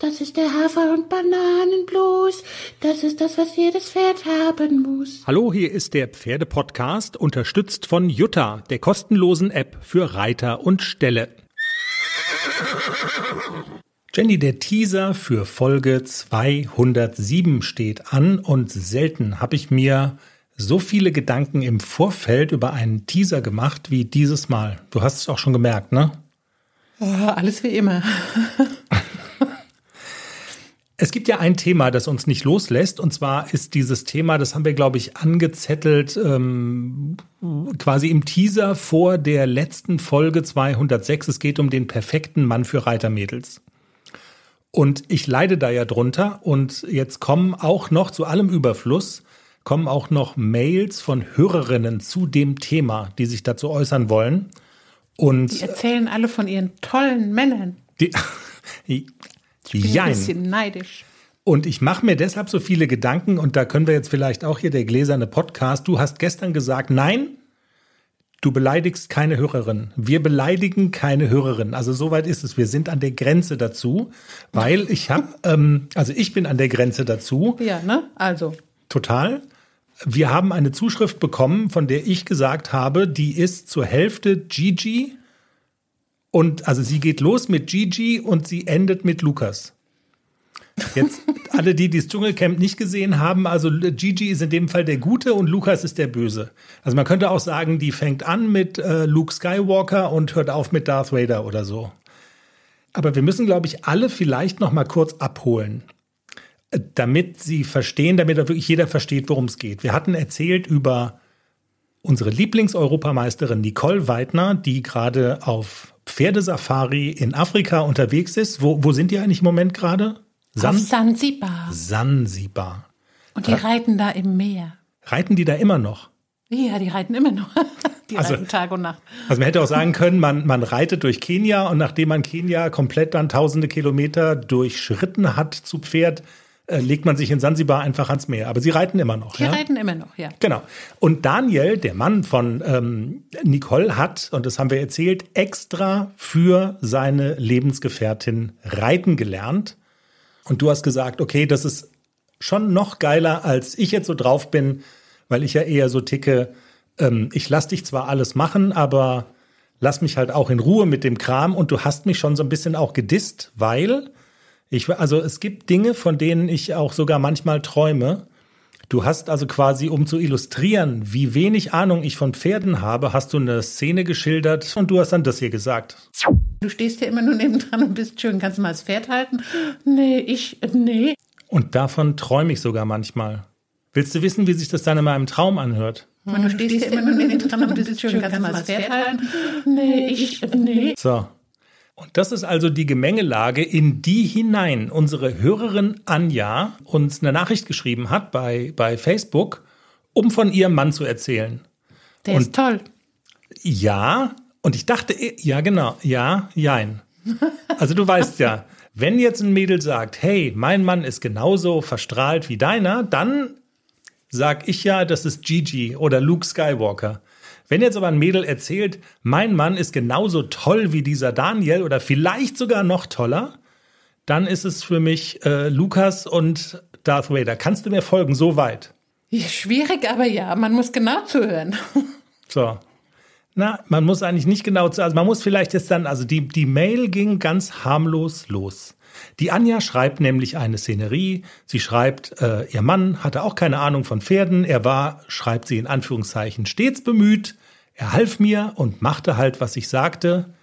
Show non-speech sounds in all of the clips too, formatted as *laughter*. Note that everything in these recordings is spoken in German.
Das ist der Hafer- und Bananenblues. Das ist das, was jedes Pferd haben muss. Hallo, hier ist der Pferdepodcast, unterstützt von Jutta, der kostenlosen App für Reiter und Ställe. Jenny, der Teaser für Folge 207 steht an und selten habe ich mir so viele Gedanken im Vorfeld über einen Teaser gemacht wie dieses Mal. Du hast es auch schon gemerkt, ne? Oh, alles wie immer. *laughs* Es gibt ja ein Thema, das uns nicht loslässt, und zwar ist dieses Thema, das haben wir, glaube ich, angezettelt, ähm, quasi im Teaser vor der letzten Folge 206. Es geht um den perfekten Mann für Reitermädels. Und ich leide da ja drunter. Und jetzt kommen auch noch zu allem Überfluss, kommen auch noch Mails von Hörerinnen zu dem Thema, die sich dazu äußern wollen. Und Die erzählen alle von ihren tollen Männern. die, *laughs* Ich bin Jein. ein bisschen neidisch. Und ich mache mir deshalb so viele Gedanken und da können wir jetzt vielleicht auch hier der gläserne Podcast. Du hast gestern gesagt, nein, du beleidigst keine Hörerin. Wir beleidigen keine Hörerin. Also soweit ist es. Wir sind an der Grenze dazu, weil ich habe, *laughs* ähm, also ich bin an der Grenze dazu, Ja, ne? Also. total. Wir haben eine Zuschrift bekommen, von der ich gesagt habe, die ist zur Hälfte Gigi und also sie geht los mit Gigi und sie endet mit Lukas. Jetzt *laughs* alle, die das Dschungelcamp nicht gesehen haben, also Gigi ist in dem Fall der Gute und Lukas ist der Böse. Also man könnte auch sagen, die fängt an mit äh, Luke Skywalker und hört auf mit Darth Vader oder so. Aber wir müssen, glaube ich, alle vielleicht noch mal kurz abholen, äh, damit sie verstehen, damit da wirklich jeder versteht, worum es geht. Wir hatten erzählt über unsere Lieblingseuropameisterin Nicole Weidner, die gerade auf Pferdesafari in Afrika unterwegs ist. Wo, wo sind die eigentlich im Moment gerade? Auf San Sansibar. Sansibar. Und die reiten da im Meer. Reiten die da immer noch? Ja, die reiten immer noch. *laughs* Die Also- reiten Tag und Nacht. Also man hätte auch sagen können, man, man reitet durch Kenia und nachdem man Kenia komplett dann tausende Kilometer durchschritten hat zu Pferd, äh, legt man sich in Sansibar einfach ans Meer. Aber sie reiten immer noch. Die ja? reiten immer noch, ja. Genau. Und Daniel, der Mann von ähm, Nicole, hat, und das haben wir erzählt, extra für seine Lebensgefährtin reiten gelernt. Und du hast gesagt, okay, das ist schon noch geiler, als ich jetzt so drauf bin, weil ich ja eher so ticke, ähm, ich lass dich zwar alles machen, aber lass mich halt auch in Ruhe mit dem Kram. Und du hast mich schon so ein bisschen auch gedisst, weil ich, also es gibt Dinge, von denen ich auch sogar manchmal träume. Du hast also quasi, um zu illustrieren, wie wenig Ahnung ich von Pferden habe, hast du eine Szene geschildert und du hast dann das hier gesagt. Du stehst ja immer nur nebendran und bist schön. Kannst du mal das Pferd halten? Nee, ich, nee. Und davon träume ich sogar manchmal. Willst du wissen, wie sich das dann in meinem Traum anhört? Und du stehst ja immer nur nebendran und bist schön. Kannst du mal das Pferd halten? Nee, ich, nee. So. Und das ist also die Gemengelage, in die hinein unsere Hörerin Anja uns eine Nachricht geschrieben hat bei, bei Facebook, um von ihrem Mann zu erzählen. Der Und- ist toll. Ja, und ich dachte, eh, ja, genau, ja, jein. Also du weißt ja, wenn jetzt ein Mädel sagt, hey, mein Mann ist genauso verstrahlt wie deiner, dann sag ich ja, das ist Gigi oder Luke Skywalker. Wenn jetzt aber ein Mädel erzählt, mein Mann ist genauso toll wie dieser Daniel oder vielleicht sogar noch toller, dann ist es für mich äh, Lukas und Darth Vader. Kannst du mir folgen so weit? Schwierig, aber ja, man muss genau zuhören. *laughs* So. Na, man muss eigentlich nicht genau zu, also man muss vielleicht jetzt dann, also die, die Mail ging ganz harmlos los. Die Anja schreibt nämlich eine Szenerie. Sie schreibt, äh, ihr Mann hatte auch keine Ahnung von Pferden. Er war, schreibt sie in Anführungszeichen, stets bemüht. Er half mir und machte halt, was ich sagte.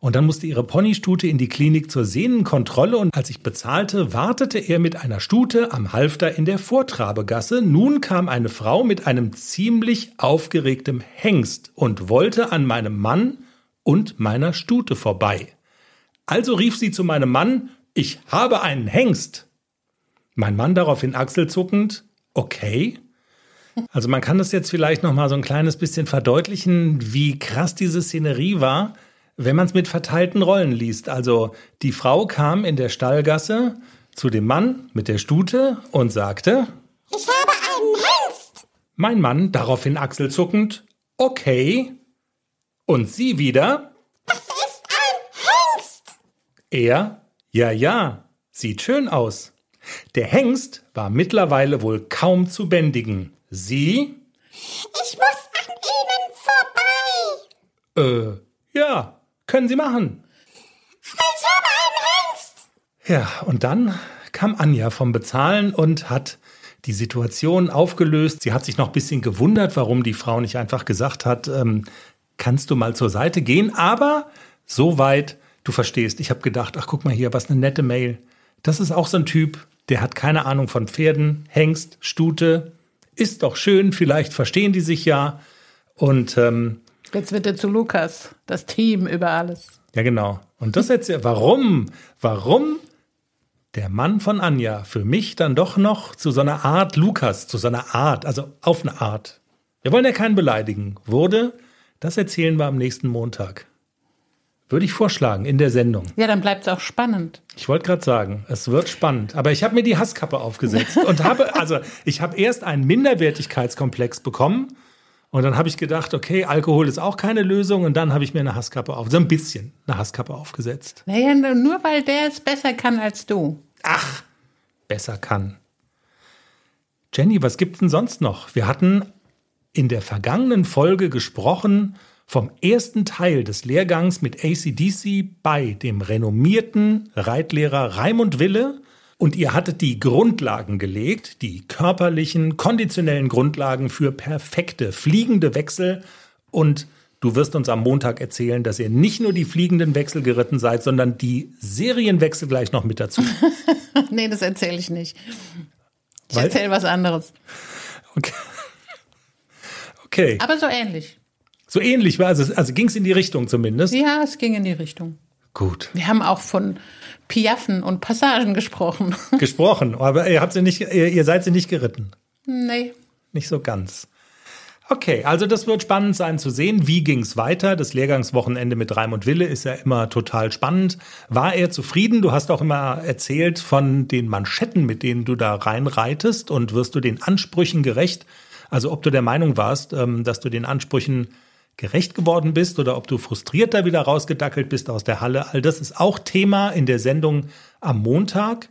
Und dann musste ihre Ponystute in die Klinik zur Sehnenkontrolle und als ich bezahlte, wartete er mit einer Stute am Halfter in der Vortrabegasse. Nun kam eine Frau mit einem ziemlich aufgeregtem Hengst und wollte an meinem Mann und meiner Stute vorbei. Also rief sie zu meinem Mann, ich habe einen Hengst. Mein Mann daraufhin achselzuckend, okay. Also man kann das jetzt vielleicht noch mal so ein kleines bisschen verdeutlichen, wie krass diese Szenerie war, wenn man es mit verteilten Rollen liest. Also die Frau kam in der Stallgasse zu dem Mann mit der Stute und sagte, Ich habe einen Hengst. mein Mann daraufhin achselzuckend, okay. Und sie wieder, Das ist ein Hengst. er, ja, ja. Sieht schön aus. Der Hengst war mittlerweile wohl kaum zu bändigen. Sie? Ich muss an Ihnen vorbei. Äh, ja, können Sie machen. Ich habe einen Hengst. Ja, und dann kam Anja vom Bezahlen und hat die Situation aufgelöst. Sie hat sich noch ein bisschen gewundert, warum die Frau nicht einfach gesagt hat, ähm, kannst du mal zur Seite gehen. Aber soweit, du verstehst. Ich habe gedacht, ach guck mal hier, was eine nette Mail. Das ist auch so ein Typ, der hat keine Ahnung von Pferden, Hengst, Stute. Ist doch schön, vielleicht verstehen die sich ja. Und ähm, Jetzt wird er zu Lukas, das Team über alles. ja, genau. Und das jetzt, warum, warum der Mann von Anja für mich dann doch noch zu so einer Art Lukas, zu so einer Art, also auf eine Art. Wir wollen ja keinen beleidigen, wurde, das erzählen wir am nächsten Montag. Würde ich vorschlagen, in der Sendung. Ja, dann bleibt es auch spannend. Ich wollte gerade sagen, es wird spannend. Aber ich habe mir die Hasskappe aufgesetzt und habe, *laughs* also ich habe erst einen Minderwertigkeitskomplex bekommen und dann habe ich gedacht, okay, Alkohol ist auch keine Lösung und dann habe ich mir eine Hasskappe auf, so ein bisschen eine Hasskappe aufgesetzt. Naja, nur weil der es besser kann als du. Ach, besser kann. Jenny, was gibt's denn sonst noch? Wir hatten in der vergangenen Folge gesprochen vom ersten Teil des Lehrgangs mit ACDC bei dem renommierten Reitlehrer Raimund Wille. Und ihr hattet die Grundlagen gelegt, die körperlichen, konditionellen Grundlagen für perfekte fliegende Wechsel. Und du wirst uns am Montag erzählen, dass ihr nicht nur die fliegenden Wechsel geritten seid, sondern die Serienwechsel gleich noch mit dazu. *laughs* nee, das erzähle ich nicht. Ich erzähle was anderes. Okay. *laughs* okay. Aber so ähnlich. So ähnlich war es, also ging es in die Richtung zumindest. Ja, es ging in die Richtung. Gut. Wir haben auch von Piaffen und Passagen gesprochen. *laughs* Gesprochen, aber ihr habt sie nicht, ihr, ihr seid sie nicht geritten. nee. Nicht so ganz. Okay, also das wird spannend sein zu sehen. Wie ging es weiter? Das Lehrgangswochenende mit Raimund Wille ist ja immer total spannend. War er zufrieden? Du hast auch immer erzählt von den Manschetten, mit denen du da reinreitest und wirst du den Ansprüchen gerecht? Also ob du der Meinung warst, ähm, dass du den Ansprüchen gerecht geworden bist oder ob du frustriert da wieder rausgedackelt bist aus der Halle. All das ist auch Thema in der Sendung am Montag.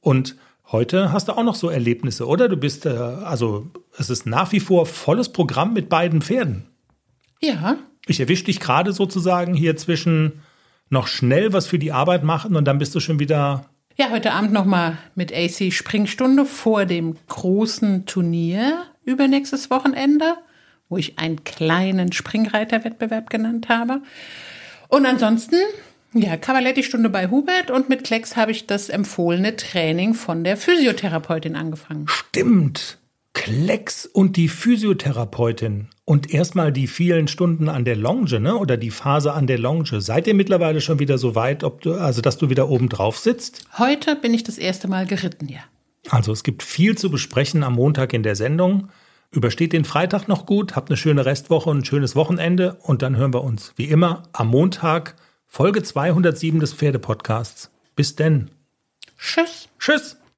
Und heute hast du auch noch so Erlebnisse, oder? Du bist, äh, also es ist nach wie vor volles Programm mit beiden Pferden. Ja, Ich erwische dich gerade sozusagen hier zwischen noch schnell was für die Arbeit machen und dann bist du schon wieder. Ja, heute Abend nochmal mit AC Springstunde vor dem großen Turnier übernächstes Wochenende, wo ich einen kleinen Springreiterwettbewerb genannt habe. Und ansonsten, ja, Cavaletti-Stunde bei Hubert und mit Klecks habe ich das empfohlene Training von der Physiotherapeutin angefangen. Stimmt. Klecks und die Physiotherapeutin und erstmal die vielen Stunden an der Longe, ne? Oder die Phase an der Longe. Seid ihr mittlerweile schon wieder so weit, ob du, also dass du wieder oben drauf sitzt? Heute bin ich das erste Mal geritten, ja. Also es gibt viel zu besprechen am Montag in der Sendung. Übersteht den Freitag noch gut, habt eine schöne Restwoche und ein schönes Wochenende und dann hören wir uns wie immer am Montag Folge 207 des Pferdepodcasts. Bis denn. Tschüss. Tschüss.